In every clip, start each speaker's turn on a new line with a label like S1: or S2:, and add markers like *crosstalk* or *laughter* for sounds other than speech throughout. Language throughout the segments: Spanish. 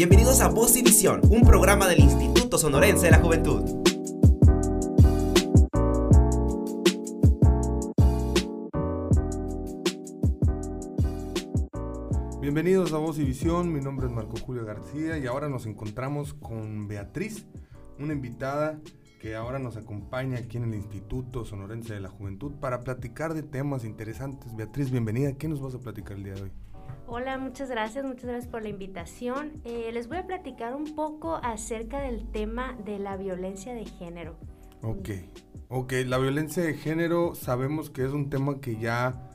S1: Bienvenidos a Voz y Visión, un programa del Instituto Sonorense de la Juventud.
S2: Bienvenidos a Voz y Visión, mi nombre es Marco Julio García y ahora nos encontramos con Beatriz, una invitada que ahora nos acompaña aquí en el Instituto Sonorense de la Juventud para platicar de temas interesantes. Beatriz, bienvenida. ¿Qué nos vas a platicar el día de hoy?
S3: Hola, muchas gracias, muchas gracias por la invitación. Eh, les voy a platicar un poco acerca del tema de la violencia de género.
S2: Ok, ok, la violencia de género sabemos que es un tema que ya,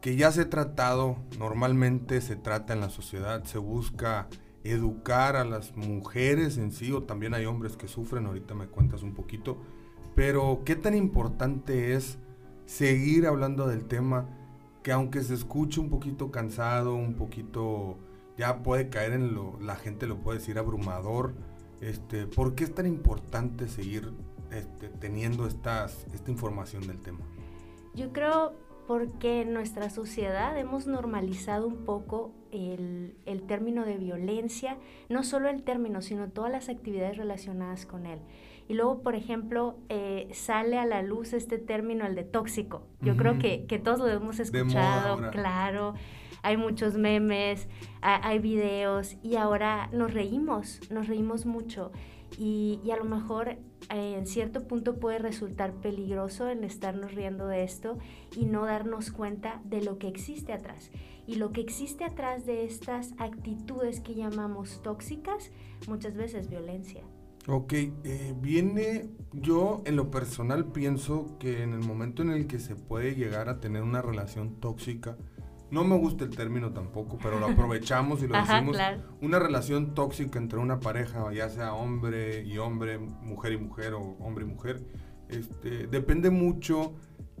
S2: que ya se ha tratado, normalmente se trata en la sociedad, se busca educar a las mujeres en sí, o también hay hombres que sufren, ahorita me cuentas un poquito, pero qué tan importante es seguir hablando del tema que aunque se escuche un poquito cansado, un poquito, ya puede caer en lo, la gente lo puede decir abrumador, este, ¿por qué es tan importante seguir este, teniendo estas, esta información del tema?
S3: Yo creo porque en nuestra sociedad hemos normalizado un poco el, término de violencia, no solo el término, sino todas las actividades relacionadas con él. Y luego, por ejemplo, eh, sale a la luz este término, el de tóxico. Yo creo que, todos lo hemos escuchado, claro. Hay muchos memes, hay videos y ahora nos reímos, nos reímos mucho. Y, y a lo mejor en cierto punto puede resultar peligroso en estarnos riendo de esto y no darnos cuenta de lo que existe atrás. Y lo que existe atrás de estas actitudes que llamamos tóxicas, muchas veces violencia.
S2: Ok, eh, viene, yo en lo personal pienso que en el momento en el que se puede llegar a tener una relación tóxica, no me gusta el término tampoco, pero lo *laughs* aprovechamos y lo decimos. Una relación tóxica entre una pareja, ya sea hombre y hombre, mujer y mujer o hombre y mujer, este, depende mucho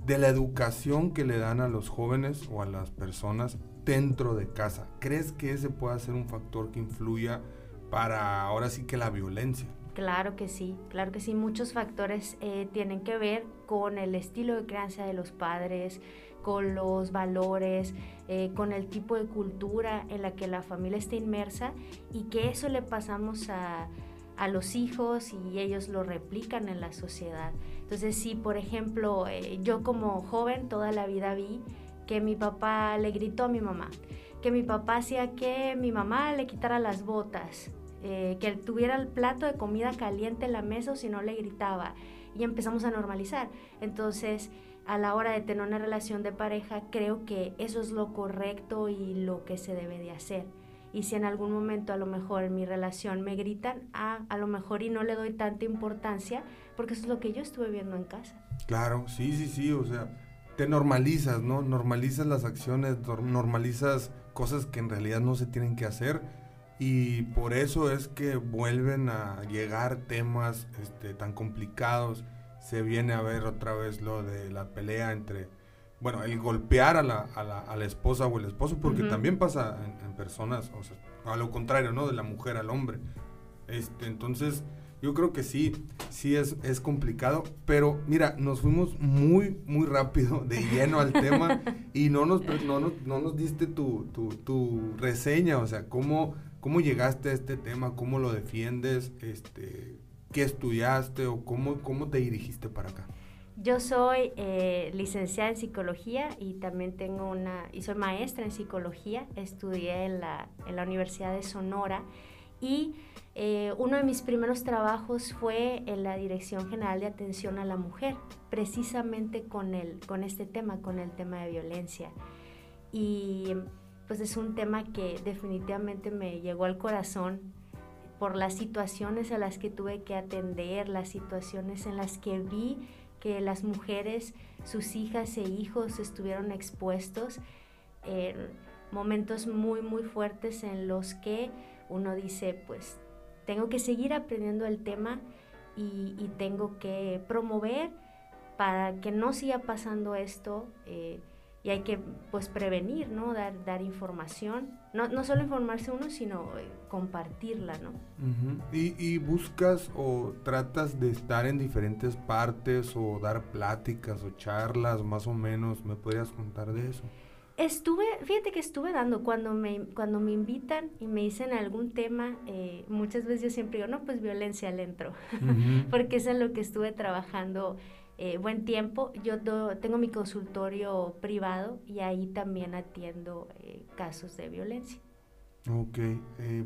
S2: de la educación que le dan a los jóvenes o a las personas dentro de casa. ¿Crees que ese pueda ser un factor que influya para ahora sí que la violencia?
S3: Claro que sí, claro que sí. Muchos factores eh, tienen que ver con el estilo de crianza de los padres, con los valores, eh, con el tipo de cultura en la que la familia está inmersa y que eso le pasamos a, los hijos y ellos lo replican en la sociedad. Entonces, si por ejemplo eh, yo como joven toda la vida vi que mi papá le gritó a mi mamá, que mi papá hacía que mi mamá le quitara las botas, eh, que tuviera el plato de comida caliente en la mesa o si no le gritaba. Y empezamos a normalizar. Entonces, a la hora de tener una relación de pareja, creo que eso es lo correcto y lo que se debe de hacer. Y si en algún momento a lo mejor en mi relación me gritan, ah, a lo mejor y no le doy tanta importancia, porque eso es lo que yo estuve viendo en casa.
S2: Claro, sí, sí, sí, o sea, te normalizas, ¿no? Normalizas las acciones, normalizas cosas que en realidad no se tienen que hacer y por eso es que vuelven a llegar temas este, tan complicados se viene a ver otra vez lo de la pelea entre, bueno, el golpear a la, a la, a la esposa o el esposo, porque también pasa en, personas, o sea, a lo contrario, ¿no? De la mujer al hombre. Este, entonces, yo creo que sí, sí es, es complicado, pero mira, nos fuimos muy, muy rápido, de lleno al tema, *laughs* y no nos, no, no, no nos diste tu, tu, tu, reseña, o sea, cómo, cómo llegaste a este tema, cómo lo defiendes, este, qué estudiaste o cómo, cómo te dirigiste para acá?
S3: Yo soy eh, licenciada en psicología y también tengo una, y soy maestra en psicología, estudié en la, en la Universidad de Sonora y eh, uno de mis primeros trabajos fue en la Dirección General de Atención a la Mujer, precisamente con, el, con este tema, con el tema de violencia. Y pues es un tema que definitivamente me llegó al corazón por las situaciones a las que tuve que atender, las situaciones en las que vi que las mujeres, sus hijas e hijos estuvieron expuestos en momentos muy, muy fuertes en los que uno dice, pues tengo que seguir aprendiendo el tema y, tengo que promover para que no siga pasando esto. Eh, y hay que pues prevenir, ¿no? Dar, dar información, no, no solo informarse uno, sino eh, compartirla, ¿no?
S2: ¿Y, ¿Y, buscas o tratas de estar en diferentes partes o dar pláticas o charlas más o menos? ¿Me podrías contar de eso?
S3: Estuve, fíjate que estuve dando, cuando me, cuando me invitan y me dicen algún tema, eh, muchas veces yo siempre digo, no, pues violencia al entro, *laughs* porque es en lo que estuve trabajando eh, buen tiempo. Yo tengo mi consultorio privado y ahí también atiendo eh, casos de violencia.
S2: Ok,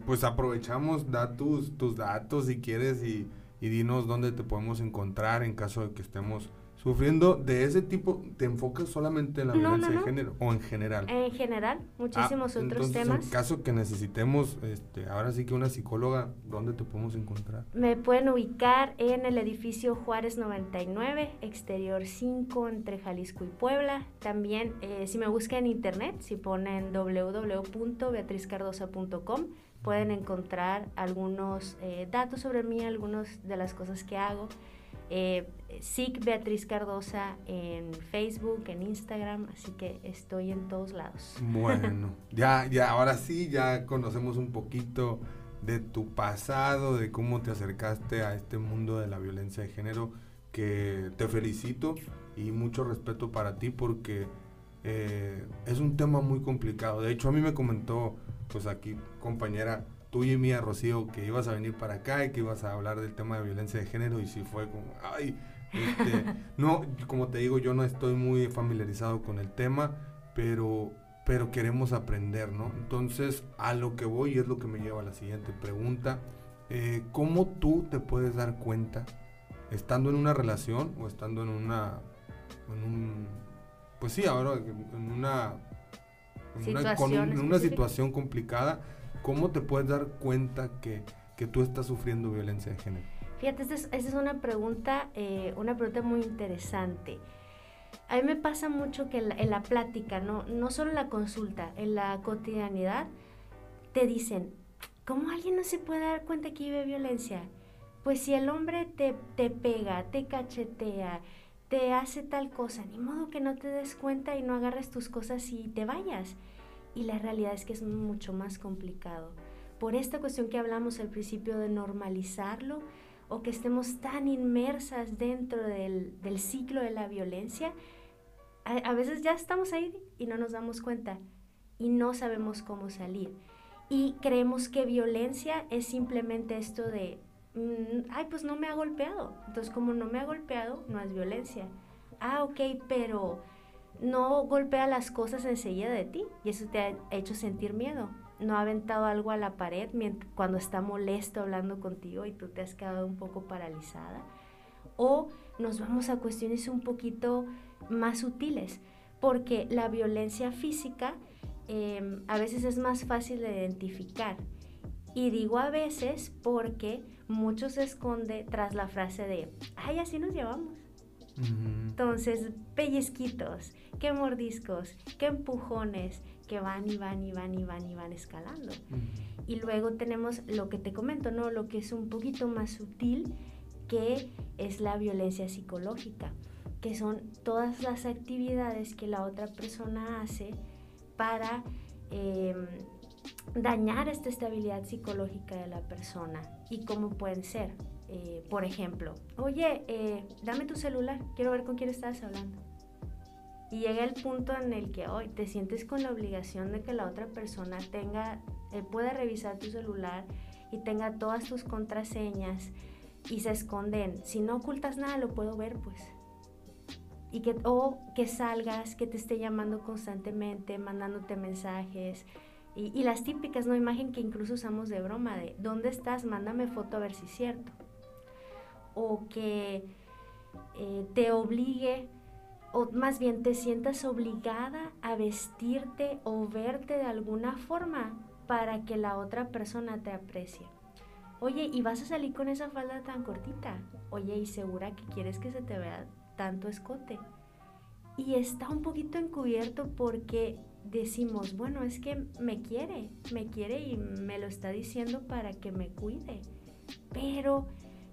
S2: pues aprovechamos, da tus, tus datos si quieres y, y dinos dónde te podemos encontrar en caso de que estemos sufriendo de ese tipo, ¿te enfocas solamente en la violencia de género o en general?
S3: En general, muchísimos ah, otros temas.
S2: En caso que necesitemos, este, ahora sí que una psicóloga, ¿dónde te podemos encontrar?
S3: Me pueden ubicar en el edificio Juárez 99, exterior 5, entre Jalisco y Puebla. También, eh, si me buscan en internet, si ponen www.beatrizcardosa.com, pueden encontrar algunos eh, datos sobre mí, algunas de las cosas que hago. Eh, SIC Beatriz Cardosa en Facebook, en Instagram, así que estoy en todos lados.
S2: Bueno, *laughs* ya, ya, ahora sí, ya conocemos un poquito de tu pasado, de cómo te acercaste a este mundo de la violencia de género, que te felicito y mucho respeto para ti porque eh, es un tema muy complicado. De hecho, a mí me comentó, pues aquí, compañera, tuya y mía, Rocío, que ibas a venir para acá y que ibas a hablar del tema de violencia de género y si fue como, ay, este, *laughs* no, como te digo, yo no estoy muy familiarizado con el tema, pero, pero queremos aprender, ¿no? Entonces, a lo que voy es lo que me lleva a la siguiente pregunta. Eh, ¿Cómo tú te puedes dar cuenta, estando en una relación o estando en una, en un, pues sí, ahora en una, en una, en una situación complicada, ¿cómo te puedes dar cuenta que, que tú estás sufriendo violencia de género?
S3: Fíjate, esta es, una pregunta, eh, una pregunta muy interesante. A mí me pasa mucho que en la, plática, ¿no? no solo en la consulta, en la cotidianidad, te dicen, ¿cómo alguien no se puede dar cuenta que vive violencia? Pues si el hombre te, te pega, te cachetea, te hace tal cosa, ni modo que no te des cuenta y no agarres tus cosas y te vayas. Y la realidad es que es mucho más complicado. Por esta cuestión que hablamos al principio de normalizarlo o que estemos tan inmersas dentro del, ciclo de la violencia, a, veces ya estamos ahí y no nos damos cuenta y no sabemos cómo salir. Y creemos que violencia es simplemente esto de, mm, ay, pues no me ha golpeado. Entonces, como no me ha golpeado, no es violencia. Ah, ok, pero no golpea las cosas enseguida de ti y eso te ha hecho sentir miedo. No ha aventado algo a la pared cuando está molesto hablando contigo y tú te has quedado un poco paralizada. O nos vamos a cuestiones un poquito más sutiles, porque la violencia física em, a veces es más fácil de identificar. Y digo a veces porque mucho se esconde tras la frase de, ay, así nos llevamos. Entonces, pellizquitos, qué mordiscos, qué empujones, que van y van y van y van y van escalando. Y luego tenemos lo que te comento, ¿no? Lo que es un poquito más sutil, que es la violencia psicológica, que son todas las actividades que la otra persona hace para em, dañar esta estabilidad psicológica de la persona. ¿Y cómo pueden ser? Eh, por ejemplo, oye, eh, dame tu celular, quiero ver con quién estás hablando. Y llega el punto en el que hoy te sientes con la obligación de que la otra persona tenga, eh, pueda revisar tu celular y tenga todas tus contraseñas y se esconden. Si no ocultas nada, lo puedo ver, pues. Y que, o que salgas, que te esté llamando constantemente, mandándote mensajes. Y, y las típicas, ¿no? Imagen que incluso usamos de broma, de ¿dónde estás? Mándame foto a ver si es cierto o que eh, te obligue o más bien te sientas obligada a vestirte o verte de alguna forma para que la otra persona te aprecie. Oye, ¿y vas a salir con esa falda tan cortita? Oye, ¿y segura que quieres que se te vea tanto escote? Y está un poquito encubierto porque decimos, bueno, es que me quiere, me quiere y me lo está diciendo para que me cuide. Pero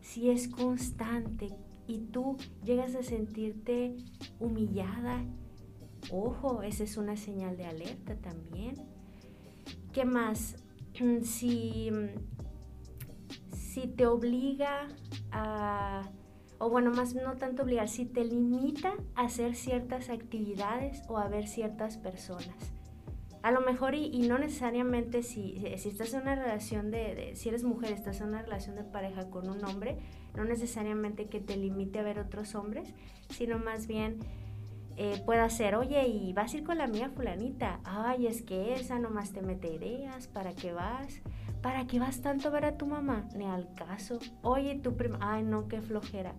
S3: si es constante y tú llegas a sentirte humillada, ojo, esa es una señal de alerta también. ¿Qué más? *clears throat* Si, si te obliga a o bueno, más no tanto obligar, si te limita a hacer ciertas actividades o a ver ciertas personas. A lo mejor y, no necesariamente si, si, estás en una relación de, si eres mujer, estás en una relación de pareja con un hombre, no necesariamente que te limite a ver otros hombres, sino más bien eh, pueda ser, oye, y vas a ir con la mía fulanita, ay, es que esa nomás te mete ideas, ¿para qué vas? ¿Para qué vas tanto a ver a tu mamá? Ni al caso. Oye, tu prima, ay, no, qué flojera.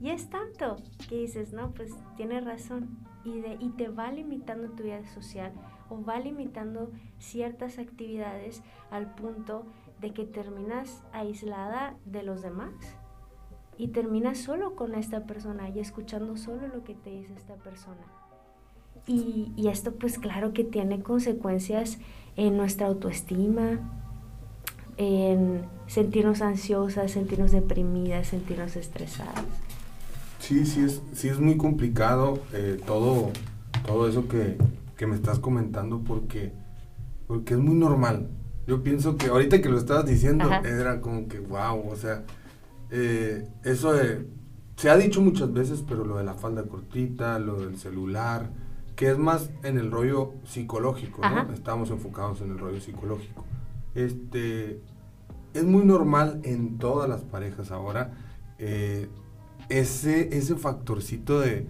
S3: Y es tanto que dices, no, pues tienes razón. Y, de, y te va limitando tu vida social o va limitando ciertas actividades al punto de que terminas aislada de los demás y terminas solo con esta persona y escuchando solo lo que te dice esta persona. Y, y esto pues claro que tiene consecuencias en nuestra autoestima, en sentirnos ansiosas, sentirnos deprimidas, sentirnos estresadas.
S2: Sí, sí es, sí es muy complicado eh, todo, todo eso que, que, me estás comentando porque, porque es muy normal. Yo pienso que ahorita que lo estabas diciendo era como que wow, o sea, eh, eso de, se ha dicho muchas veces, pero lo de la falda cortita, lo del celular, que es más en el rollo psicológico, ¿no? Estamos enfocados en el rollo psicológico. Este, es muy normal en todas las parejas ahora eh, ese, ese factorcito de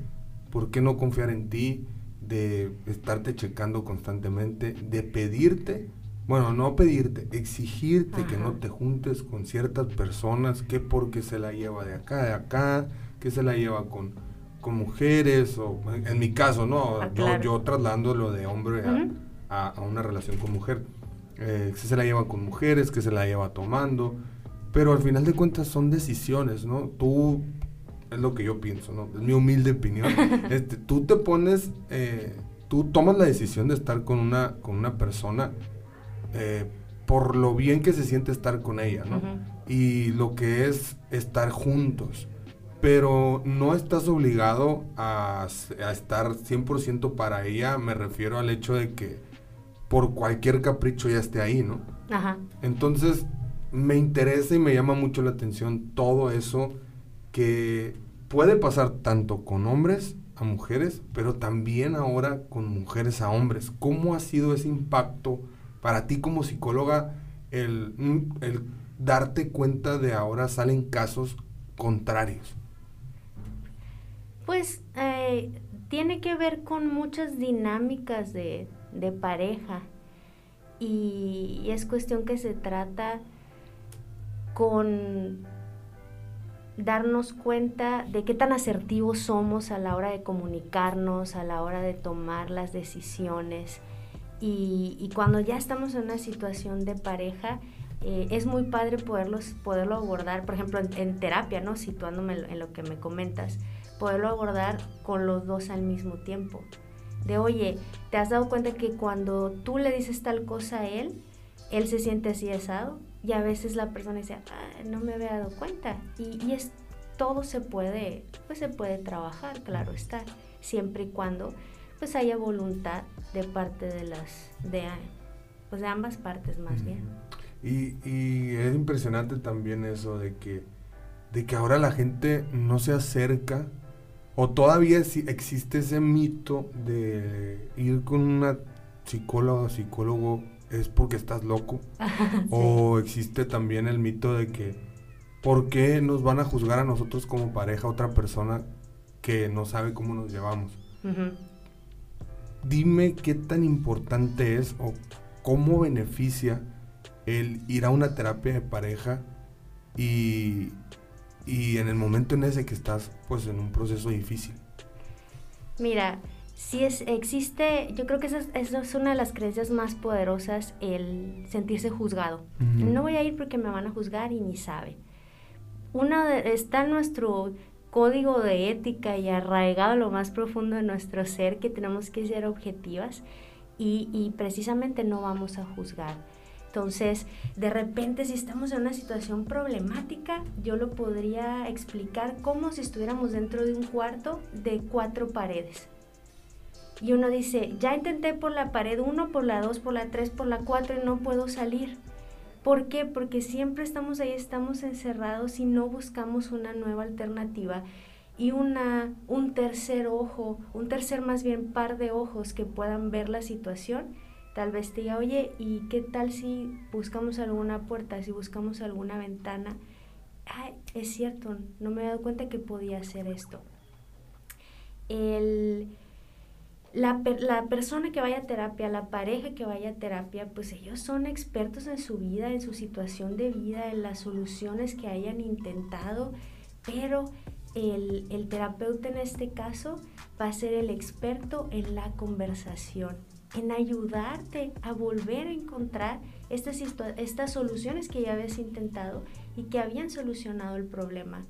S2: por qué no confiar en ti, de estarte checando constantemente, de pedirte bueno, no pedirte, exigirte que no te juntes con ciertas personas, que porque se la lleva de acá, de acá, que se la lleva con, con mujeres, o en, mi caso, ¿no? Ah, yo, yo trasladándolo de hombre a, una relación con mujer. Eh, que se la lleva con mujeres, que se la lleva tomando, pero al final de cuentas son decisiones, ¿no? Tú, es lo que yo pienso, ¿no? Es mi humilde opinión. *laughs* este, tú te pones, eh, tú tomas la decisión de estar con una, con una persona eh, por lo bien que se siente estar con ella, ¿no? Y lo que es estar juntos. Pero no estás obligado a, a estar 100% para ella, me refiero al hecho de que por cualquier capricho ya esté ahí, ¿no? Ajá. Entonces, me interesa y me llama mucho la atención todo eso que puede pasar tanto con hombres a mujeres, pero también ahora con mujeres a hombres. ¿Cómo ha sido ese impacto para ti como psicóloga el, el darte cuenta de ahora salen casos contrarios?
S3: Pues eh, tiene que ver con muchas dinámicas de, pareja y, es cuestión que se trata con darnos cuenta de qué tan asertivos somos a la hora de comunicarnos, a la hora de tomar las decisiones y, cuando ya estamos en una situación de pareja, eh, es muy padre poderlos, poderlo abordar, por ejemplo, en, terapia, ¿no? Situándome en lo que me comentas, poderlo abordar con los dos al mismo tiempo. De, oye, ¿te has dado cuenta que cuando tú le dices tal cosa a él, él se siente así asado? Y a veces la persona dice, ah, no me había dado cuenta. Y, y, es, todo se puede, pues se puede trabajar, claro está, siempre y cuando pues haya voluntad de parte de las, de, pues de ambas partes más bien.
S2: Y, y, es impresionante también eso de que, de que ahora la gente no se acerca o todavía existe ese mito de ir con una psicóloga o psicólogo es porque estás loco. *laughs* O existe también el mito de que, ¿por qué nos van a juzgar a nosotros como pareja otra persona que no sabe cómo nos llevamos? dime qué tan importante es o cómo beneficia el ir a una terapia de pareja y, en el momento en ese que estás pues en un proceso difícil.
S3: Mira, si es, existe, yo creo que esa es, una de las creencias más poderosas, el sentirse juzgado. No voy a ir porque me van a juzgar y ni sabe. Una está nuestro código de ética y arraigado lo más profundo de nuestro ser que tenemos que ser objetivas y, precisamente no vamos a juzgar. Entonces, de repente, si estamos en una situación problemática, yo lo podría explicar como si estuviéramos dentro de un cuarto de cuatro paredes. Y uno dice, ya intenté por la pared 1, por la 2, por la 3, por la 4 y no puedo salir. ¿Por qué? Porque siempre estamos ahí, estamos encerrados y no buscamos una nueva alternativa y una, un tercer ojo, un tercer más bien par de ojos que puedan ver la situación, tal vez te diga, oye, ¿y qué tal si buscamos alguna puerta, si buscamos alguna ventana? Ay, es cierto, no me he dado cuenta que podía hacer esto. El, la, la, persona que vaya a terapia, la pareja que vaya a terapia, pues ellos son expertos en su vida, en su situación de vida, en las soluciones que hayan intentado, pero el, el terapeuta en este caso va a ser el experto en la conversación, en ayudarte a volver a encontrar estas, estas soluciones que ya habías intentado y que habían solucionado el problema,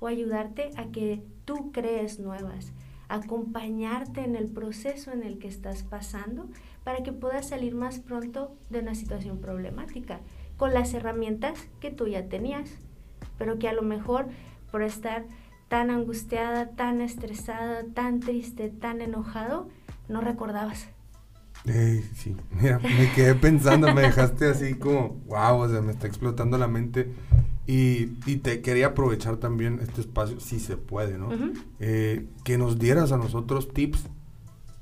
S3: o ayudarte a que tú crees nuevas acompañarte en el proceso en el que estás pasando para que puedas salir más pronto de una situación problemática con las herramientas que tú ya tenías, pero que a lo mejor por estar tan angustiada, tan estresada, tan triste, tan enojado, no recordabas.
S2: sí, mira, me quedé pensando, me dejaste así como, wow, o sea, me está explotando la mente y, te quería aprovechar también este espacio, si se puede, ¿no? Eh, que nos dieras a nosotros tips,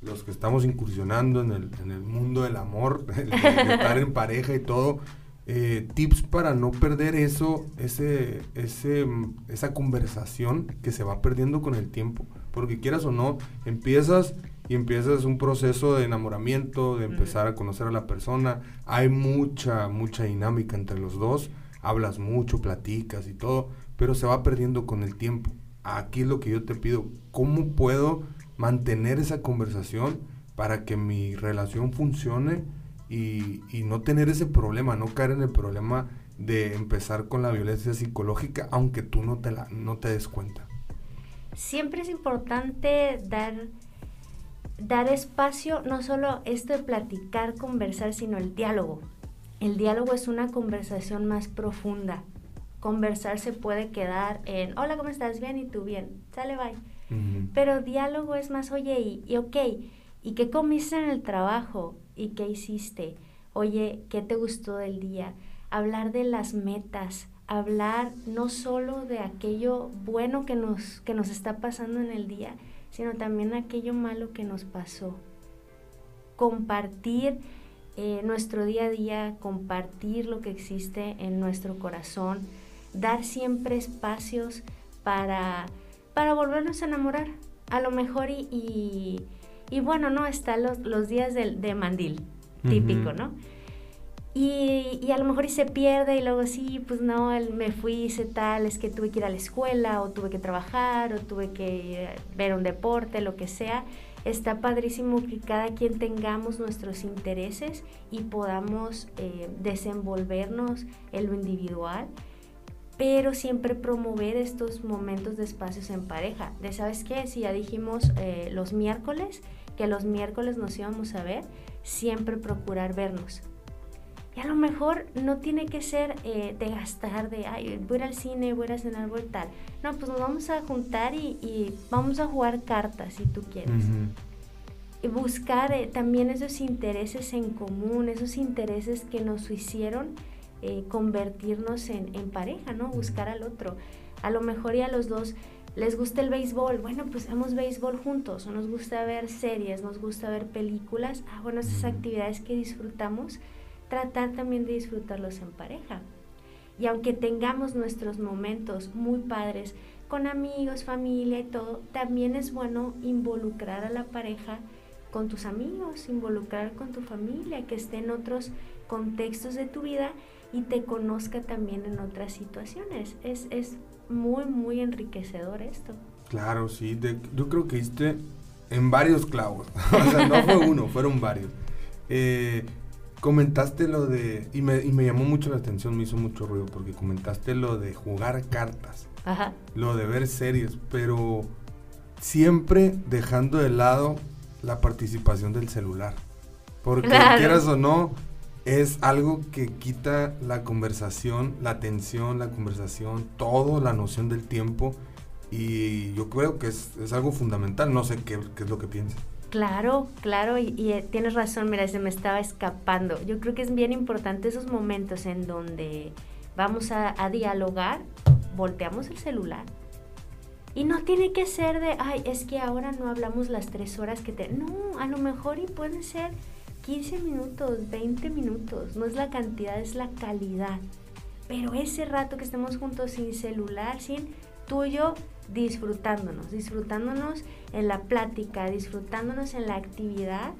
S2: los que estamos incursionando en el, en el mundo del amor, *laughs* de, estar en pareja y todo, eh, tips para no perder eso, ese, ese, esa conversación que se va perdiendo con el tiempo. Porque quieras o no, empiezas y empiezas un proceso de enamoramiento, de empezar a conocer a la persona. Hay mucha, mucha dinámica entre los dos hablas mucho, platicas y todo, pero se va perdiendo con el tiempo. Aquí es lo que yo te pido, ¿cómo puedo mantener esa conversación para que mi relación funcione y, no tener ese problema, no caer en el problema de empezar con la violencia psicológica, aunque tú no te, la, no te des cuenta?
S3: Siempre es importante dar, dar espacio, no solo esto de platicar, conversar, sino el diálogo. El diálogo es una conversación más profunda. Conversar se puede quedar en, hola, ¿cómo estás? Bien, ¿y tú bien? Sale, bye. Pero diálogo es más, oye, y, y ok, ¿y qué comiste en el trabajo? ¿Y qué hiciste? Oye, ¿qué te gustó del día? Hablar de las metas, hablar no solo de aquello bueno que nos, que nos está pasando en el día, sino también aquello malo que nos pasó. Compartir eh, nuestro día a día, compartir lo que existe en nuestro corazón, dar siempre espacios para, para volvernos a enamorar. A lo mejor y, y, bueno, ¿no? Están los, los días de, de mandil, típico, ¿no? Y, y, a lo mejor y se pierde y luego sí, pues no, me fui, hice tal, es que tuve que ir a la escuela o tuve que trabajar o tuve que ver un deporte, lo que sea está padrísimo que cada quien tengamos nuestros intereses y podamos eh, desenvolvernos en lo individual, pero siempre promover estos momentos de espacios en pareja. De sabes qué, si ya dijimos eh, los miércoles, que los miércoles nos íbamos a ver, siempre procurar vernos. Y a lo mejor no tiene que ser eh, de gastar, de, ay, voy al cine, voy a cenar, voy tal. No, pues nos vamos a juntar y, vamos a jugar cartas si tú quieres. Y buscar eh, también esos intereses en común, esos intereses que nos hicieron eh, convertirnos en, en, pareja, ¿no? Buscar al otro. A lo mejor ya a los dos les gusta el béisbol, bueno, pues hagamos béisbol juntos, o nos gusta ver series, nos gusta ver películas, ah, bueno, esas actividades que disfrutamos, tratar también de disfrutarlos en pareja. Y aunque tengamos nuestros momentos muy padres con amigos, familia y todo, también es bueno involucrar a la pareja con tus amigos, involucrar con tu familia, que esté en otros contextos de tu vida y te conozca también en otras situaciones. Es, es muy, muy enriquecedor esto.
S2: Claro, sí, yo creo que hiciste en varios clavos. *laughs* o sea, no fue uno, fueron varios. Eh, comentaste lo de, y me, y me, llamó mucho la atención, me hizo mucho ruido, porque comentaste lo de jugar cartas, Ajá. lo de ver series, pero siempre dejando de lado la participación del celular. Porque quieras o no, es algo que quita la conversación, la atención, la conversación, todo, la noción del tiempo. Y yo creo que es, es algo fundamental. No sé qué, qué es lo que piensas.
S3: Claro, claro, y, eh, tienes razón, mira, se me estaba escapando. Yo creo que es bien importante esos momentos en donde vamos a, dialogar, volteamos el celular. Y no tiene que ser de, ay, es que ahora no hablamos las tres horas que te... No, a lo mejor y pueden ser 15 minutos, 20 minutos. No es la cantidad, es la calidad. Pero ese rato que estemos juntos sin celular, sin tuyo, disfrutándonos, disfrutándonos en la plática, disfrutándonos en la actividad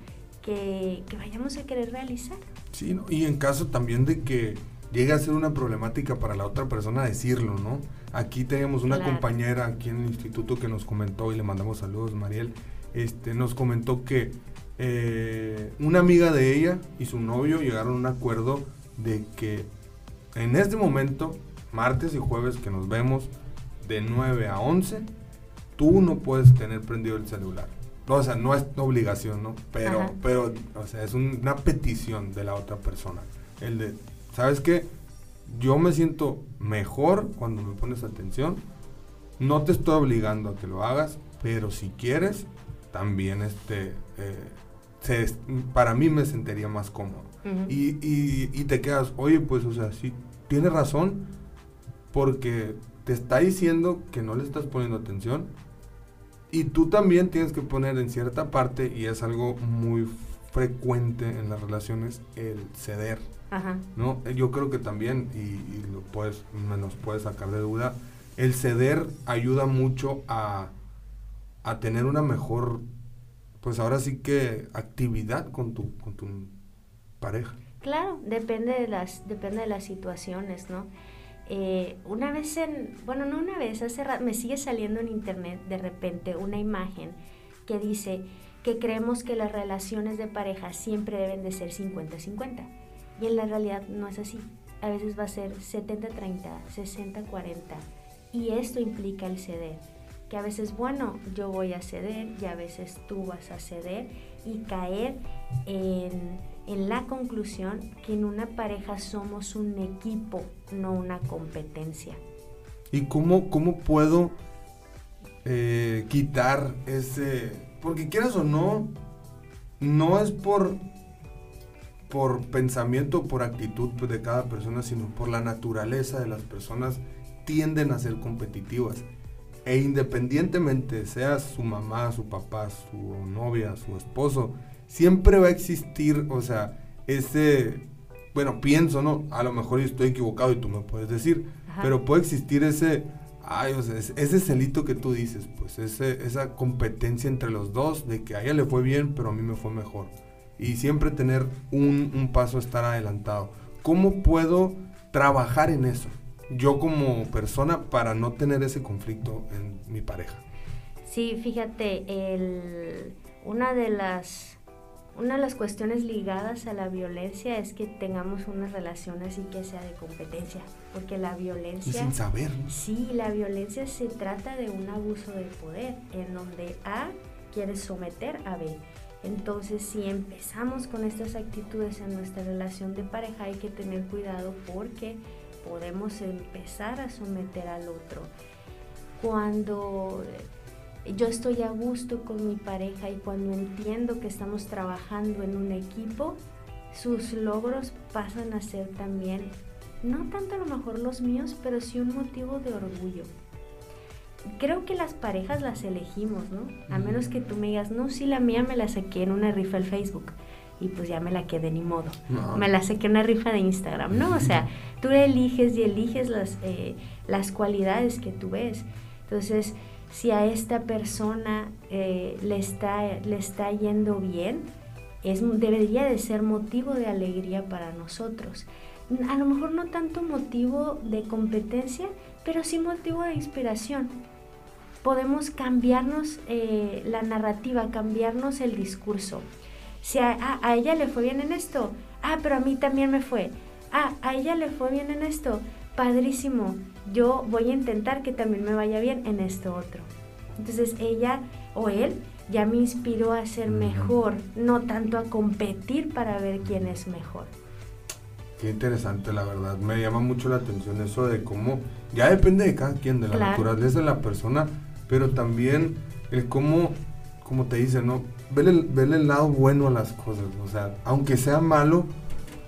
S3: que, vayamos a querer realizar.
S2: Sí, y en caso también de que llegue a ser una problemática para la otra persona, decirlo, ¿no? Aquí tenemos una compañera aquí en el instituto que nos comentó y le mandamos saludos, Mariel, este, nos comentó que eh, una amiga de ella y su novio llegaron a un acuerdo de que en este momento, martes y jueves que nos vemos, de 9 a 11, tú no puedes tener prendido el celular. o sea, no es obligación, ¿no? Pero, pero o sea, es una petición de la otra persona. El de, ¿sabes qué? Yo me siento mejor cuando me pones atención. No te estoy obligando a que lo hagas, pero si quieres, también este, eh, para mí me sentiría más cómodo. y, y, y, te quedas, oye, pues, o sea, sí, tienes razón, porque te está diciendo que no le estás poniendo atención y tú también tienes que poner en cierta parte, y es algo muy frecuente en las relaciones, el ceder. ¿no? Yo creo que también, y, lo puedes, me nos puedes sacar de duda, el ceder ayuda mucho a, a tener una mejor, pues ahora sí que actividad con tu, con tu pareja.
S3: Claro, depende de las, depende de las situaciones, ¿no? Eh, una vez en, bueno, no una vez, hace rato, me sigue saliendo en internet de repente una imagen que dice que creemos que las relaciones de pareja siempre deben de ser 50-50. Y en la realidad no es así. A veces va a ser 70-30, 60-40. Y esto implica el ceder. Que a veces, bueno, yo voy a ceder y a veces tú vas a ceder y caer en en la conclusión que en una pareja somos un equipo, no una competencia.
S2: ¿Y cómo, cómo puedo eh, quitar ese... Porque quieras o no, no es por, por pensamiento, por actitud de cada persona, sino por la naturaleza de las personas tienden a ser competitivas. E independientemente sea su mamá, su papá, su novia, su esposo, siempre va a existir, o sea, ese, bueno, pienso, ¿no? A lo mejor yo estoy equivocado y tú me puedes decir, pero puede existir ese, ay, o sea, ese celito que tú dices, pues ese, esa competencia entre los dos de que a ella le fue bien, pero a mí me fue mejor. Y siempre tener un, un paso, estar adelantado. ¿Cómo puedo trabajar en eso? Yo como persona para no tener ese conflicto en mi pareja.
S3: Sí, fíjate, el, una de las una de las cuestiones ligadas a la violencia es que tengamos una relación así que sea de competencia, porque la violencia...
S2: sin saber.
S3: Sí, la violencia se trata de un abuso de poder, en donde A quiere someter a B. Entonces, si empezamos con estas actitudes en nuestra relación de pareja, hay que tener cuidado porque podemos empezar a someter al otro. Cuando yo estoy a gusto con mi pareja y cuando entiendo que estamos trabajando en un equipo, sus logros pasan a ser también, no tanto a lo mejor los míos, pero sí un motivo de orgullo. Creo que las parejas las elegimos, ¿no? A menos que tú me digas, no, sí, la mía me la saqué en una rifa al Facebook y pues ya me la quedé ni modo. Me la saqué en una rifa de Instagram, ¿no? O sea, *laughs* tú eliges y eliges las, eh, las cualidades que tú ves. Entonces, si a esta persona eh, le, está, le está yendo bien, es, debería de ser motivo de alegría para nosotros. A lo mejor no tanto motivo de competencia, pero sí motivo de inspiración. Podemos cambiarnos eh, la narrativa, cambiarnos el discurso. Si a, a, ella le fue bien en esto, ah, pero a mí también me fue. Ah, a ella le fue bien en esto, padrísimo yo voy a intentar que también me vaya bien en esto otro. Entonces ella o él ya me inspiró a ser mejor, no tanto a competir para ver quién es mejor.
S2: Qué interesante, la verdad. Me llama mucho la atención eso de cómo, ya depende de cada quien, de la naturaleza de la persona, pero también el cómo, como te dice, ¿no? vele, vele el lado bueno a las cosas, o sea, aunque sea malo,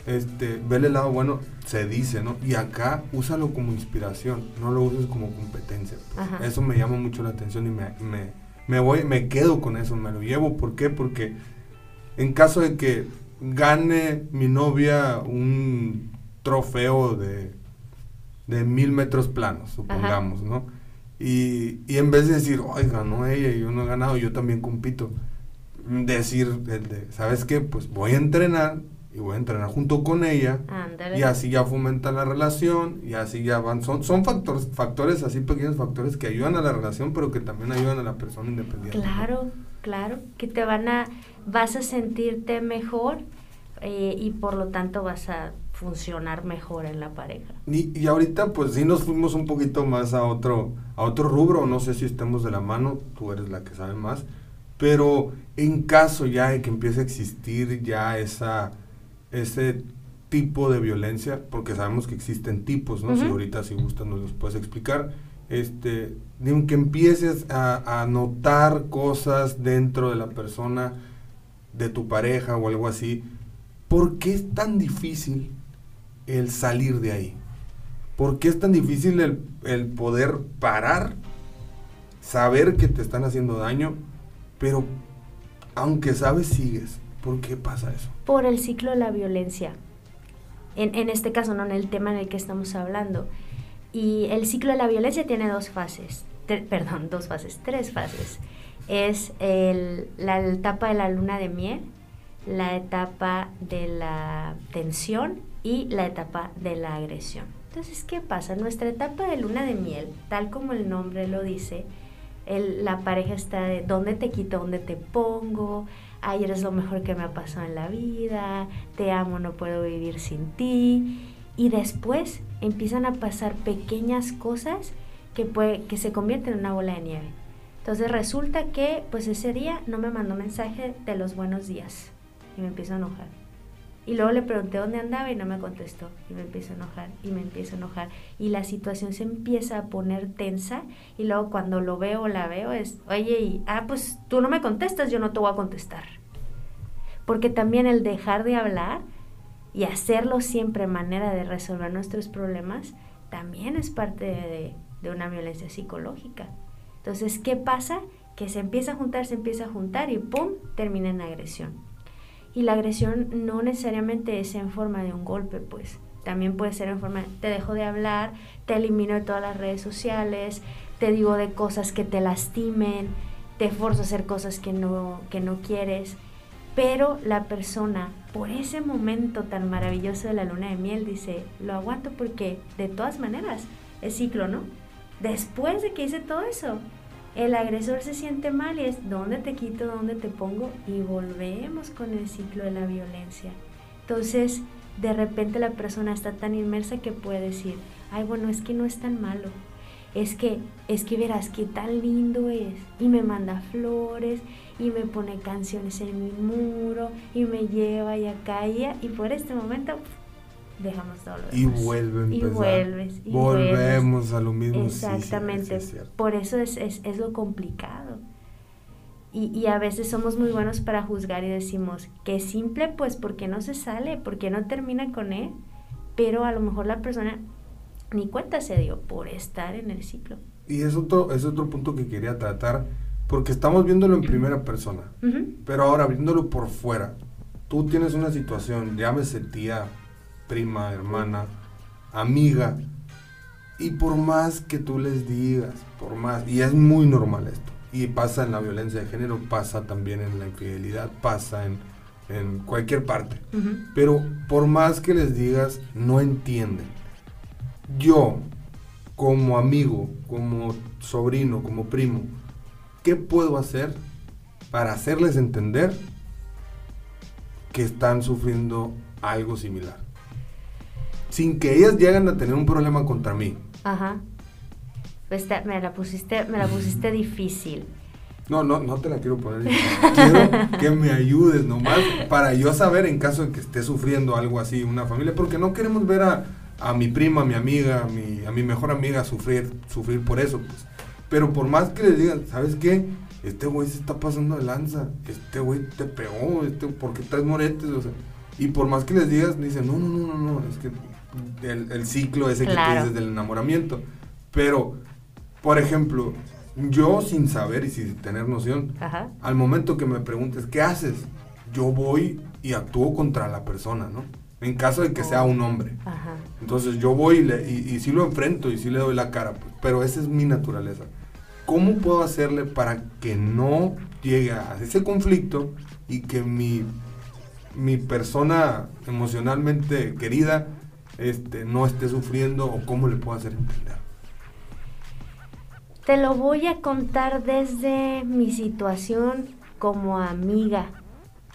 S2: este, vele el lado bueno, se dice, ¿no? Y acá úsalo como inspiración, no lo uses como competencia. pues. Eso me llama mucho la atención y me, me, me voy, me quedo con eso, me lo llevo. ¿Por qué? Porque en caso de que gane mi novia un trofeo de, de mil metros planos, supongamos, ¿no? Y, y en vez de decir, ay, ganó ella y yo no he ganado, yo también compito. Decir, el de, ¿sabes qué? Pues voy a entrenar y voy a entrenar junto con ella.
S3: Ándale.
S2: Y así ya fomenta la relación y así ya van. Son, son factores, factores, así pequeños factores que ayudan a la relación, pero que también ayudan a la persona independiente.
S3: Claro, claro, que te van a, vas a sentirte mejor eh, y por lo tanto vas a funcionar mejor en la pareja.
S2: Y, y ahorita pues sí nos fuimos un poquito más a otro, a otro rubro, no sé si estemos de la mano, tú eres la que sabe más, pero en caso ya de que empiece a existir ya esa, ese tipo de violencia, porque sabemos que existen tipos, ¿no? Si ahorita si gustas nos los puedes explicar, este, de que empieces a, a notar cosas dentro de la persona, de tu pareja o algo así, ¿por qué es tan difícil el salir de ahí? ¿Por qué es tan difícil el, el poder parar, saber que te están haciendo daño, pero aunque sabes, sigues? ¿Por qué pasa eso?
S3: Por el ciclo de la violencia. En, en este caso, no en el tema en el que estamos hablando. Y el ciclo de la violencia tiene dos fases, tre- *laughs* perdón, dos fases, tres fases. Es el- la etapa de la luna de miel, la etapa de la tensión y la etapa de la agresión. Entonces, ¿qué pasa? Nuestra etapa de luna de miel, tal como el nombre lo dice, el- la pareja está de dónde te quito, dónde te pongo, ay, eres lo mejor que me ha pasado en la vida, te amo, no puedo vivir sin ti. Y después empiezan a pasar pequeñas cosas que, puede, que se convierten en una bola de nieve. Entonces resulta que pues ese día no me mandó mensaje de los buenos días y me empiezo a enojar. Y luego le pregunté dónde andaba y no me contestó. Y me empiezo a enojar y me empiezo a enojar. Y la situación se empieza a poner tensa. Y luego cuando lo veo la veo es, oye, y, ah, pues tú no me contestas, yo no te voy a contestar. Porque también el dejar de hablar y hacerlo siempre manera de resolver nuestros problemas también es parte de, una violencia psicológica. Entonces, ¿qué pasa? Que se empieza a juntar, se empieza a juntar y ¡pum! termina en agresión. Y la agresión no necesariamente es en forma de un golpe, pues. También puede ser en forma de te dejo de hablar, te elimino de todas las redes sociales, te digo de cosas que te lastimen, te forzo a hacer cosas que no, que no quieres. Pero la persona, por ese momento tan maravilloso de la luna de miel, dice, lo aguanto porque de todas maneras es ciclo, ¿no? Después de que hice todo eso, el agresor se siente mal y es dónde te quito, dónde te pongo y volvemos con el ciclo de la violencia. Entonces, de repente la persona está tan inmersa que puede decir, ay, bueno, es que no es tan malo. Es que, es que verás qué tan lindo es. Y me manda flores, y me pone canciones en mi muro, y me lleva y acá y. Y por este momento, dejamos todo lo
S2: Y
S3: demás.
S2: vuelve a
S3: Y vuelves, y vuelves.
S2: Volvemos a lo mismo. sí, sí,
S3: Exactamente.
S2: sí, es cierto.
S3: Por eso es, es, es lo complicado. Y, y a veces somos muy buenos para juzgar y decimos que simple, pues porque no se sale, porque no termina con él. Pero a lo mejor la persona ni cuenta se dio por estar en el ciclo.
S2: Y es otro, es otro punto que quería tratar, porque estamos viéndolo en primera persona. Pero ahora, viéndolo por fuera, tú tienes una situación, llámese tía, prima, hermana, amiga, y por más que tú les digas, por más, y es muy normal esto, y pasa en la violencia de género, pasa también en la infidelidad, pasa en, en cualquier parte, pero por más que les digas, no entienden. Yo, como amigo, como sobrino, como primo, ¿qué puedo hacer para hacerles entender que están sufriendo algo similar? Sin que ellas lleguen a tener un problema contra mí.
S3: Ajá. Pues me la pusiste, me la pusiste *laughs* difícil.
S2: No, no, no te la quiero poner. difícil. Quiero que me ayudes nomás para yo saber en caso de que esté sufriendo algo así una familia, porque no queremos ver a, a mi prima, a mi amiga, a mi, a mi mejor amiga sufrir, sufrir por eso. Pues. Pero por más que les digan, ¿sabes qué? este güey se está pasando de lanza, este güey te pegó, este, ¿por qué traes moretes? O sea, y por más que les digas, dicen, no, no, no, no, no, es que el, el ciclo ese que tú dices del enamoramiento. Pero, por ejemplo, yo sin saber y sin tener noción, al momento que me preguntes, ¿qué haces? Yo voy y actúo contra la persona, ¿no? En caso de que sea un hombre. Entonces yo voy y, y, sí lo enfrento y sí le doy la cara, pues, pero esa es mi naturaleza. ¿Cómo puedo hacerle para que no llegue a ese conflicto y que mi, mi persona emocionalmente querida este, no esté sufriendo o cómo le puedo hacer entender?
S3: Te lo voy a contar desde mi situación como amiga,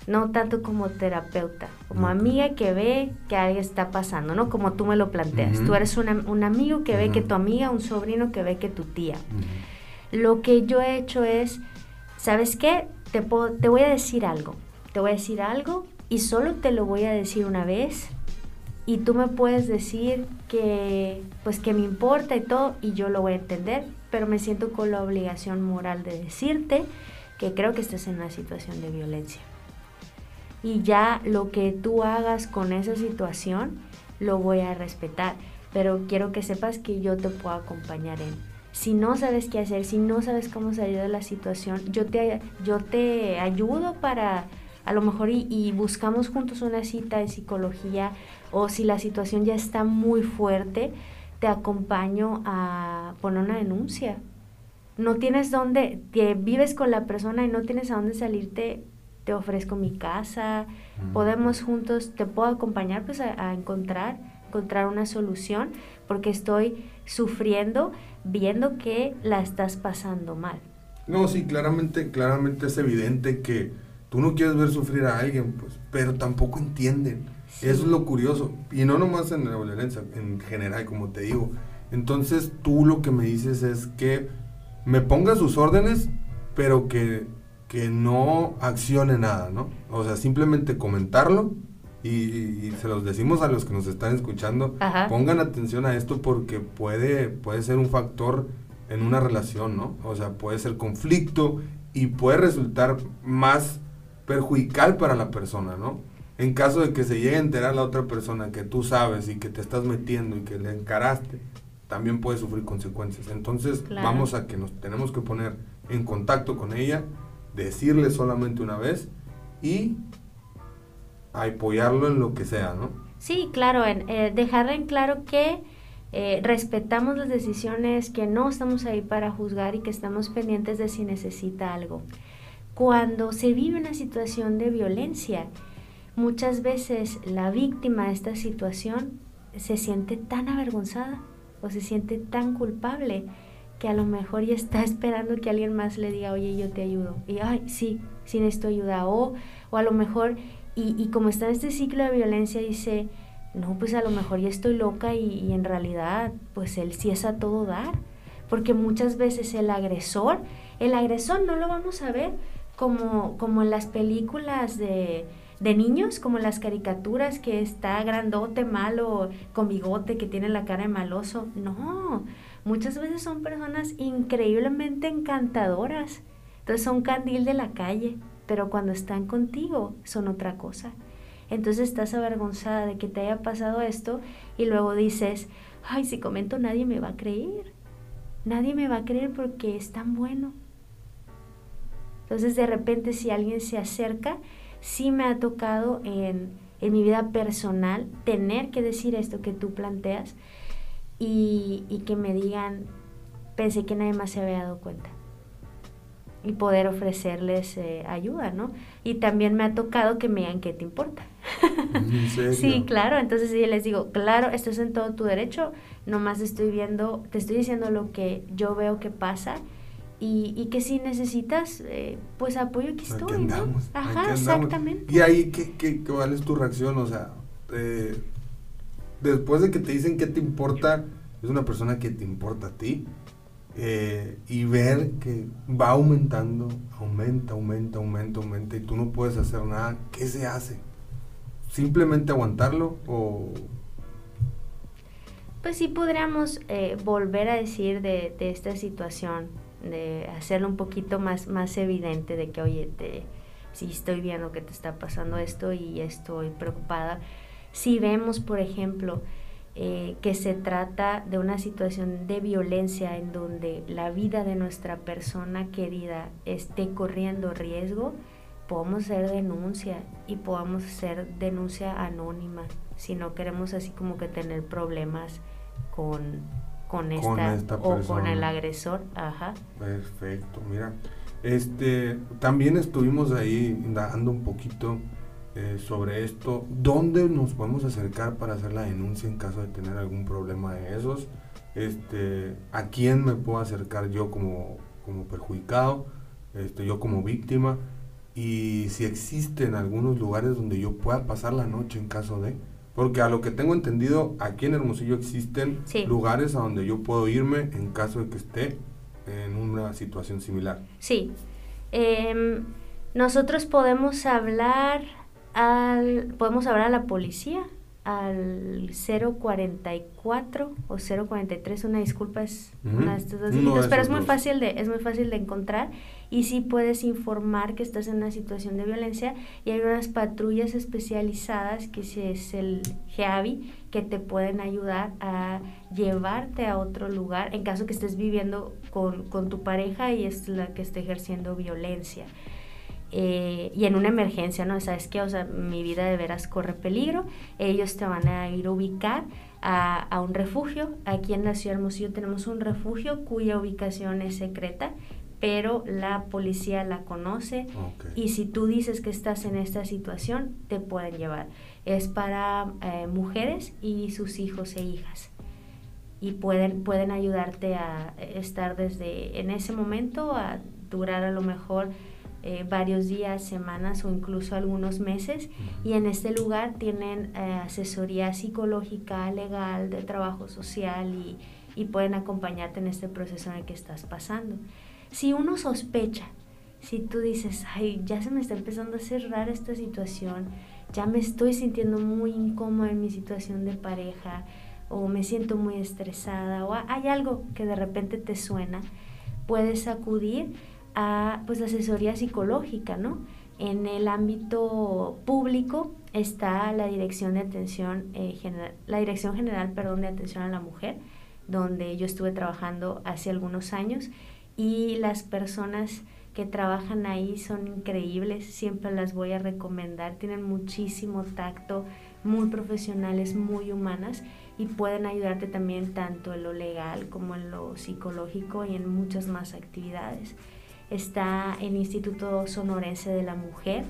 S3: no tanto como terapeuta, como amiga que ve que algo está pasando, ¿no? Como tú me lo planteas. Tú eres un amigo que ve que tu amiga, un sobrino que ve que tu tía. Lo que yo he hecho es, ¿sabes qué? Te, te voy a decir algo. Te voy a decir algo y solo te lo voy a decir una vez y tú me puedes decir que pues que me importa y todo y yo lo voy a entender, pero me siento con la obligación moral de decirte que creo que estás en una situación de violencia y ya lo que tú hagas con esa situación lo voy a respetar, pero quiero que sepas que yo te puedo acompañar en. Si no sabes qué hacer, si no sabes cómo salir de la situación, yo te, yo te ayudo para a lo mejor y, buscamos juntos una cita de psicología o si la situación ya está muy fuerte, te acompaño a poner una denuncia. No tienes dónde, que vives con la persona y no tienes a dónde salirte, te ofrezco mi casa, mm. podemos juntos, te puedo acompañar pues a, encontrar, encontrar una solución, porque estoy sufriendo viendo que la estás pasando mal.
S2: No, sí, claramente, claramente es evidente que tú no quieres ver sufrir a alguien, pues, pero tampoco entienden. Eso es lo curioso. Y no nomás en la violencia, en general, como te digo. Entonces tú lo que me dices es que me ponga sus órdenes, pero que que no accione nada, ¿no? O sea, simplemente comentarlo y, se los decimos a los que nos están escuchando, pongan atención a esto porque puede, puede ser un factor en una relación, ¿no? O sea, puede ser conflicto y puede resultar más perjudicial para la persona, ¿no? En caso de que se llegue a enterar la otra persona que tú sabes y que te estás metiendo y que le encaraste, también puede sufrir consecuencias. Entonces, vamos a que nos tenemos que poner en contacto con ella decirle solamente una vez y apoyarlo en lo que sea, ¿no?
S3: Sí, claro, en, eh, dejarle en claro que eh, respetamos las decisiones, que no estamos ahí para juzgar y que estamos pendientes de si necesita algo. Cuando se vive una situación de violencia, muchas veces la víctima de esta situación se siente tan avergonzada o se siente tan culpable que a lo mejor ya está *laughs* esperando que alguien más le diga, oye, yo te ayudo. Y, ay, sí, sí necesito ayuda. O, o a lo mejor, y, y como está en este ciclo de violencia, dice, no, pues a lo mejor ya estoy loca y, en realidad, pues él sí es a todo dar. Porque muchas veces el agresor, el agresor no lo vamos a ver como, como en las películas de, de niños, como las caricaturas, que está grandote, malo, con bigote, que tiene la cara de maloso. No, muchas veces son personas increíblemente encantadoras. Entonces son candil de la calle, pero cuando están contigo son otra cosa. Entonces estás avergonzada de que te haya pasado esto y luego dices, ay, si comento nadie me va a creer. Nadie me va a creer porque es tan bueno. Entonces de repente si alguien se acerca, sí me ha tocado en, en mi vida personal tener que decir esto que tú planteas y, que me digan, pensé que nadie más se había dado cuenta y poder ofrecerles eh, ayuda, ¿no? Y también me ha tocado que me digan qué te importa. *laughs* sí, claro, entonces yo les digo, claro, estás en todo tu derecho, nomás estoy viendo, te estoy diciendo lo que yo veo que pasa y, y que si necesitas, eh, pues apoyo aquí estoy, ¿no? Ajá, exactamente.
S2: ¿Y ahí ¿qué, qué, cuál es tu reacción? O sea, eh, después de que te dicen qué te importa, es una persona que te importa a ti. Eh, y ver que va aumentando, aumenta, aumenta, aumenta, aumenta y tú no puedes hacer nada, ¿qué se hace? ¿Simplemente aguantarlo o...?
S3: Pues sí podríamos eh, volver a decir de, esta situación de hacerlo un poquito más, más evidente de que, oye, te, si estoy viendo que te está pasando esto y estoy preocupada. Si vemos, por ejemplo, eh, que se trata de una situación de violencia en donde la vida de nuestra persona querida esté corriendo riesgo, podemos hacer denuncia y podamos hacer denuncia anónima si no queremos así como que tener problemas con, con, esta, o con el agresor. Ajá.
S2: Perfecto, mira. Este, también estuvimos ahí indagando un poquito eh, sobre esto. ¿Dónde nos podemos acercar para hacer la denuncia en caso de tener algún problema de esos? Este, ¿A quién me puedo acercar yo como, como perjudicado? Este, yo como víctima. Y si existen algunos lugares donde yo pueda pasar la noche en caso de... Porque a lo que tengo entendido, aquí en Hermosillo existen lugares a donde yo puedo irme en caso de que esté en una situación similar.
S3: Sí. Em, nosotros podemos hablar al, podemos hablar a la policía al 044 o 043, una disculpa, es una de estas dos pero es muy fácil de es muy fácil de encontrar y sí puedes informar que estás en una situación de violencia y hay unas patrullas especializadas que es el GEAVI que te pueden ayudar a llevarte a otro lugar en caso que estés viviendo con, con tu pareja y es la que esté ejerciendo violencia. Eh, y en una emergencia, ¿no? ¿Sabes qué? O sea, mi vida de veras corre peligro. Ellos te van a ir a ubicar a, a, un refugio. Aquí en la ciudad de Hermosillo tenemos un refugio cuya ubicación es secreta, pero la policía la conoce. Y si tú dices que estás en esta situación, te pueden llevar. Es para eh, mujeres y sus hijos e hijas. Y pueden, pueden ayudarte a estar desde en ese momento, a durar a lo mejor eh, varios días, semanas o incluso algunos meses. Y en este lugar tienen eh, asesoría psicológica, legal, de trabajo social y, y, pueden acompañarte en este proceso en el que estás pasando. Si uno sospecha, si tú dices, ay, ya se me está empezando a cerrar esta situación, ya me estoy sintiendo muy incómoda en mi situación de pareja, o me siento muy estresada, o hay algo que de repente te suena, puedes acudir a pues asesoría psicológica, ¿no? En el ámbito público está la Dirección de Atención eh, General, la Dirección General, perdón, de Atención a la Mujer, donde yo estuve trabajando hace algunos años y las personas que trabajan ahí son increíbles, siempre las voy a recomendar, tienen muchísimo tacto, muy profesionales, muy humanas y pueden ayudarte también tanto en lo legal como en lo psicológico y en muchas más actividades está el Instituto Sonorense de la Mujer,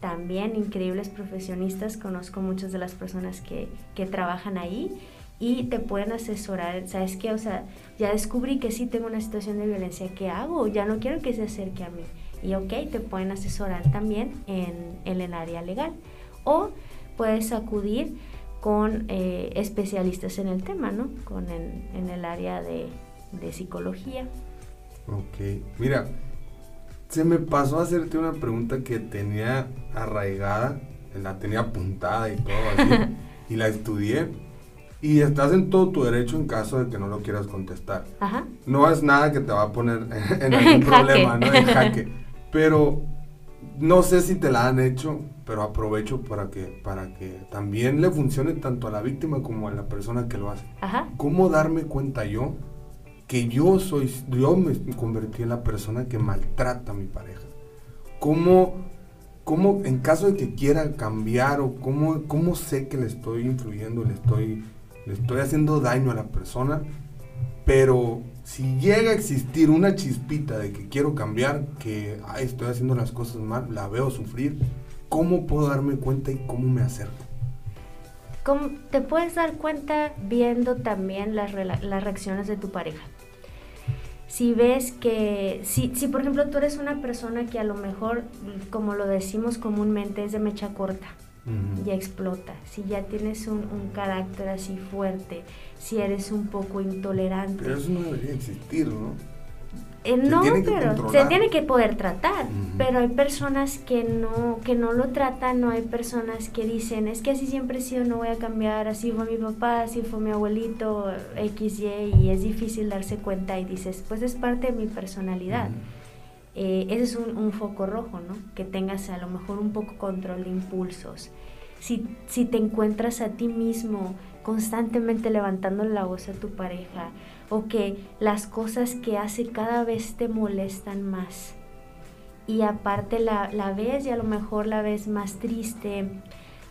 S3: también increíbles profesionistas, conozco muchas de las personas que, que trabajan ahí y te pueden asesorar, ¿sabes qué? O sea, ya descubrí que sí tengo una situación de violencia, ¿qué hago? Ya no quiero que se acerque a mí. Y ok, te pueden asesorar también en, en el área legal. O puedes acudir con eh, especialistas en el tema, ¿no? Con en el área de, de psicología.
S2: Ok, mira, se me pasó a hacerte una pregunta que tenía arraigada, la tenía apuntada y todo así, *laughs* y la estudié. Y estás en todo tu derecho en caso de que no lo quieras contestar. No es nada que te va a poner *laughs* en algún problema, ¿no? En jaque. *laughs* Pero no sé si te la han hecho, pero aprovecho para que, para que también le funcione tanto a la víctima como a la persona que lo hace. ¿Cómo darme cuenta yo que yo soy, yo me convertí en la persona que maltrata a mi pareja. ¿Cómo, cómo en caso de que quiera cambiar o cómo, cómo sé que le estoy influyendo, le estoy, le estoy haciendo daño a la persona? Pero si llega a existir una chispita de que quiero cambiar, que estoy haciendo las cosas mal, la veo sufrir, ¿cómo puedo darme cuenta y cómo me acerco?
S3: te puedes dar cuenta viendo también las, las reacciones de tu pareja si ves que, si, si por ejemplo tú eres una persona que a lo mejor, como lo decimos comúnmente, es de mecha corta, ya explota, si ya tienes un, un, carácter así fuerte, si eres un poco intolerante.
S2: Pero eso no debería existir, ¿no?
S3: Eh, no, pero se tiene que poder tratar, pero hay personas que no, que no lo tratan, no hay personas que dicen, es que así siempre he sido, no voy a cambiar, así fue mi papá, así fue mi abuelito, X, Y, y es difícil darse cuenta y dices, pues es parte de mi personalidad. Eh, ese es un, foco rojo, ¿no? Que tengas a lo mejor un poco control de impulsos. Si, si te encuentras a ti mismo constantemente levantando la voz a tu pareja, o que las cosas que hace cada vez te molestan más. Y aparte la, la ves y a lo mejor la ves más triste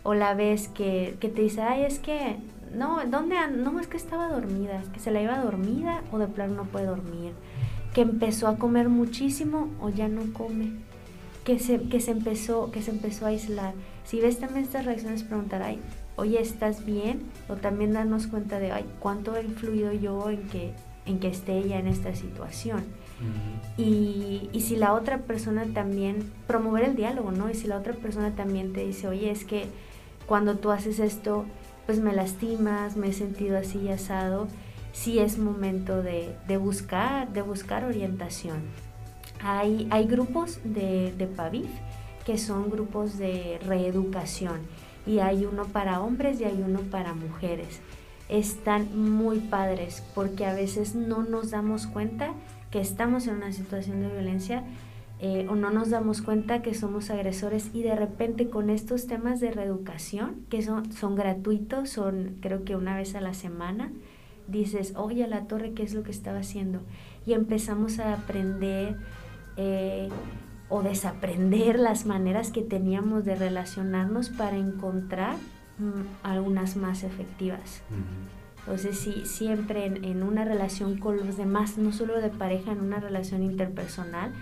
S3: o la ves que, que te dice, ay, es que, no, ¿dónde? No, es que estaba dormida, que se la iba dormida o de plano no puede dormir, que empezó a comer muchísimo o ya no come, que se, que se, empezó, que se empezó a aislar. Si ves también estas reacciones, preguntar, ay, oye, ¿estás bien? O también darnos cuenta de, ay, ¿cuánto ha influido yo en que, en que esté ella en esta situación? y, y, si la otra persona también, promover el diálogo, ¿no? Y si la otra persona también te dice, oye, es que cuando tú haces esto, pues me lastimas, me he sentido así y asado, sí es momento de, de buscar, de buscar orientación. Hay, hay grupos de, de PAVIF que son grupos de reeducación y hay uno para hombres y hay uno para mujeres. Están muy padres porque a veces no nos damos cuenta que estamos en una situación de violencia eh, o no nos damos cuenta que somos agresores y de repente con estos temas de reeducación que son, son gratuitos, son creo que una vez a la semana, dices, oye a la torre, ¿qué es lo que estaba haciendo? Y empezamos a aprender eh, o desaprender las maneras que teníamos de relacionarnos para encontrar mm, algunas más efectivas. Entonces, sí, siempre en, una relación con los demás, no solo de pareja, en una relación interpersonal,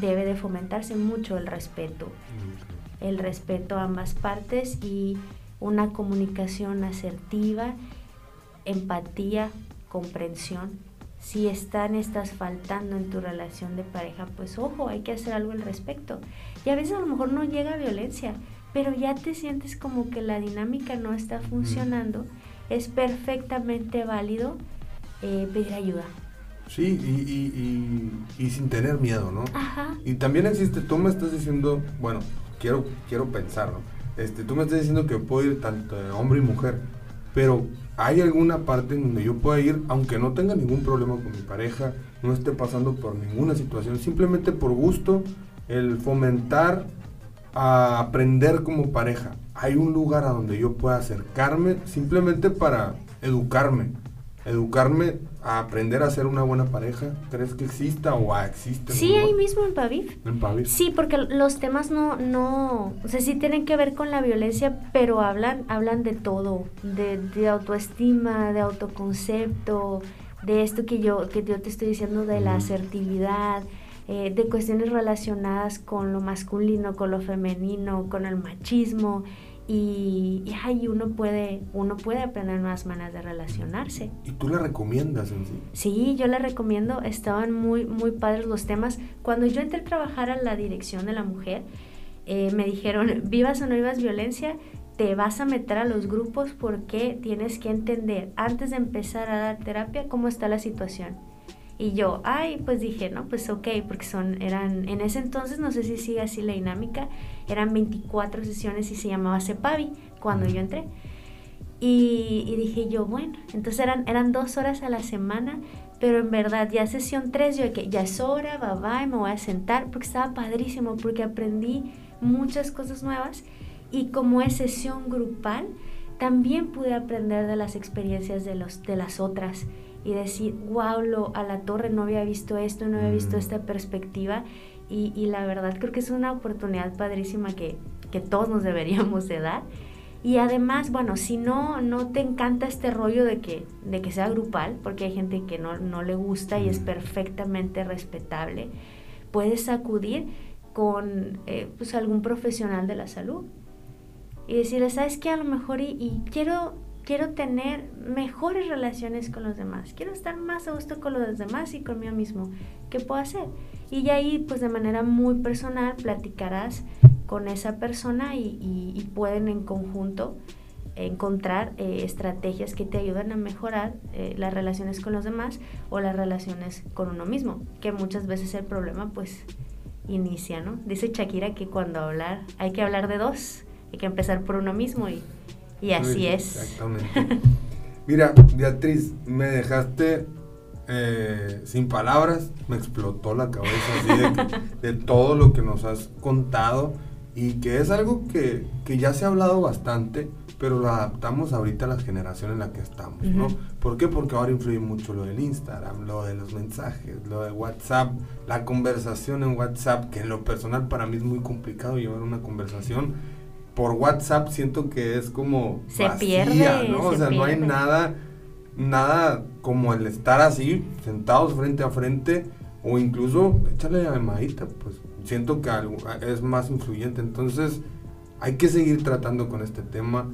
S3: debe de fomentarse mucho el respeto. El respeto a ambas partes y una comunicación asertiva, empatía, comprensión si están, estás faltando en tu relación de pareja, pues ojo, hay que hacer algo al respecto. Y a veces a lo mejor no llega a violencia, pero ya te sientes como que la dinámica no está funcionando, es perfectamente válido eh, pedir ayuda.
S2: Sí, y, y, sin tener miedo, ¿no? Ajá. Y también existe, tú me estás diciendo, bueno, quiero, quiero pensarlo, este, tú me estás diciendo que puedo ir tanto hombre y mujer, pero ¿hay alguna parte en donde yo pueda ir, aunque no tenga ningún problema con mi pareja, no esté pasando por ninguna situación, simplemente por gusto, el fomentar a aprender como pareja? ¿Hay un lugar a donde yo pueda acercarme simplemente para educarme? Educarme a aprender a ser una buena pareja? ¿Crees que exista o existe?
S3: Sí, ahí mismo en Pavif. En Pavif. Sí, porque los temas no, no, o sea, sí tienen que ver con la violencia, pero hablan, hablan de todo, de, de autoestima, de autoconcepto, de esto que yo, que yo te estoy diciendo, de la asertividad, eh, de cuestiones relacionadas con lo masculino, con lo femenino, con el machismo y, y uno puede uno puede aprender nuevas maneras de relacionarse.
S2: ¿Y tú la recomiendas en sí?
S3: Sí, yo la recomiendo, estaban muy muy padres los temas. Cuando yo entré a trabajar a la dirección de la mujer, eh, me dijeron, vivas o no vivas violencia, te vas a meter a los grupos porque tienes que entender antes de empezar a dar terapia cómo está la situación y yo, ay, pues dije, no, pues ok, porque son, eran, en ese entonces, no sé si sigue así la dinámica, eran 24 sesiones y se llamaba CEPAVI cuando yo entré. Y, dije yo, bueno, entonces eran, eran dos horas a la semana, pero en verdad ya sesión 3, yo que ya es hora, bye bye, me voy a sentar, porque estaba padrísimo, porque aprendí muchas cosas nuevas. Y como es sesión grupal, también pude aprender de las experiencias de, los, de las otras y decir, wow, lo, a la torre no había visto esto, no había visto mm. esta perspectiva. Y, y, la verdad creo que es una oportunidad padrísima que, que todos nos deberíamos de dar. Y además, bueno, si no, no te encanta este rollo de que, de que sea grupal, porque hay gente que no, no le gusta y es mm. perfectamente respetable, puedes acudir con eh, pues algún profesional de la salud y decirle, ¿sabes qué? A lo mejor y, y quiero quiero tener mejores relaciones con los demás, quiero estar más a gusto con los demás y conmigo mismo. ¿Qué puedo hacer? Y ahí, pues de manera muy personal, platicarás con esa persona y, pueden en conjunto encontrar eh, estrategias que te ayudan a mejorar eh, las relaciones con los demás o las relaciones con uno mismo, que muchas veces el problema pues inicia, ¿no? Dice Shakira que cuando hablar hay que hablar de dos, hay que empezar por uno mismo y, y así es.
S2: Exactamente. *laughs* Mira, Beatriz, me dejaste eh, sin palabras, me explotó la cabeza así de, de todo lo que nos has contado y que es algo que, que, ya se ha hablado bastante, pero lo adaptamos ahorita a la generación en la que estamos, ¿no? ¿Por qué? Porque ahora influye mucho lo del Instagram, lo de los mensajes, lo de WhatsApp, la conversación en WhatsApp, que en lo personal para mí es muy complicado llevar una conversación. Por WhatsApp siento que es como
S3: se pierde,
S2: ¿no? o sea, no hay nada, nada como el estar así, sentados frente a frente, o incluso echarle llamadita, pues siento que algo, es más influyente. Entonces, hay que seguir tratando con este tema.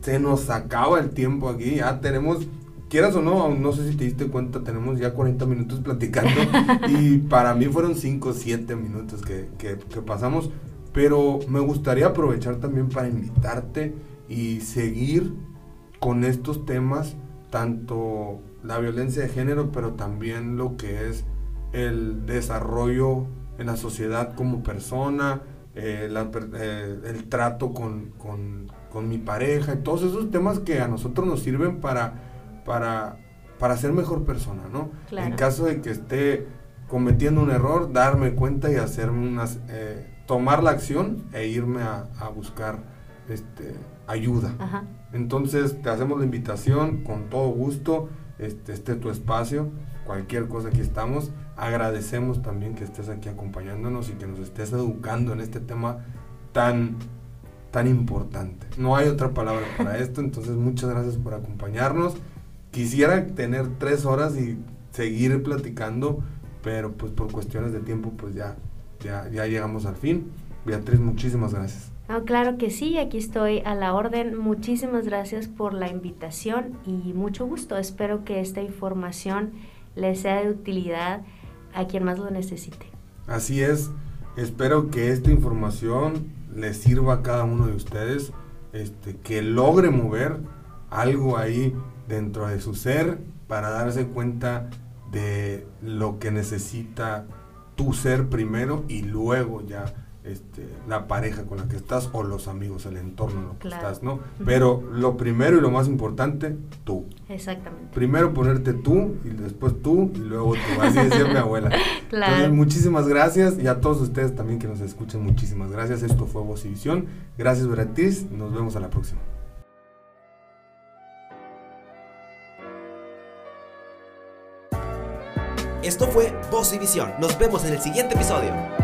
S2: Se nos acaba el tiempo aquí, ya tenemos, quieras o no, no sé si te diste cuenta, tenemos ya 40 minutos platicando *laughs* y para mí fueron 5 o 7 minutos que, que, que pasamos, pero me gustaría aprovechar también para invitarte y seguir con estos temas, tanto la violencia de género, pero también lo que es el desarrollo en la sociedad como persona, eh, eh, el trato con, con, con, mi pareja, y todos esos temas que a nosotros nos sirven para, para, para ser mejor persona, ¿no? En caso de que esté cometiendo un error, darme cuenta y hacerme unas, eh, tomar la acción e irme a, a buscar este, ayuda. Entonces te hacemos la invitación con todo gusto, este, este tu espacio, cualquier cosa que estamos. Agradecemos también que estés aquí acompañándonos y que nos estés educando en este tema tan, tan importante. No hay otra palabra para *laughs* esto, entonces muchas gracias por acompañarnos. Quisiera tener tres horas y seguir platicando, pero pues por cuestiones de tiempo pues ya, ya, ya llegamos al fin. Beatriz, muchísimas gracias.
S3: claro que sí, aquí estoy a la orden. Muchísimas gracias por la invitación y mucho gusto. Espero que esta información les sea de utilidad a quien más lo necesite.
S2: Así es, espero que esta información les sirva a cada uno de ustedes, este, que logre mover algo ahí dentro de su ser para darse cuenta de lo que necesita tu ser primero y luego ya este, la pareja con la que estás o los amigos, el entorno en lo que estás, ¿no? Pero lo primero y lo más importante, tú.
S3: Exactamente.
S2: Primero ponerte tú y después tú y luego tú. Así decía mi *laughs* abuela. claro. Entonces, muchísimas gracias y a todos ustedes también que nos escuchen, muchísimas gracias. Esto fue Voz y Visión. Gracias, Beatriz. Nos vemos a la próxima.
S1: Esto fue Voz y Visión. Nos vemos en el siguiente episodio.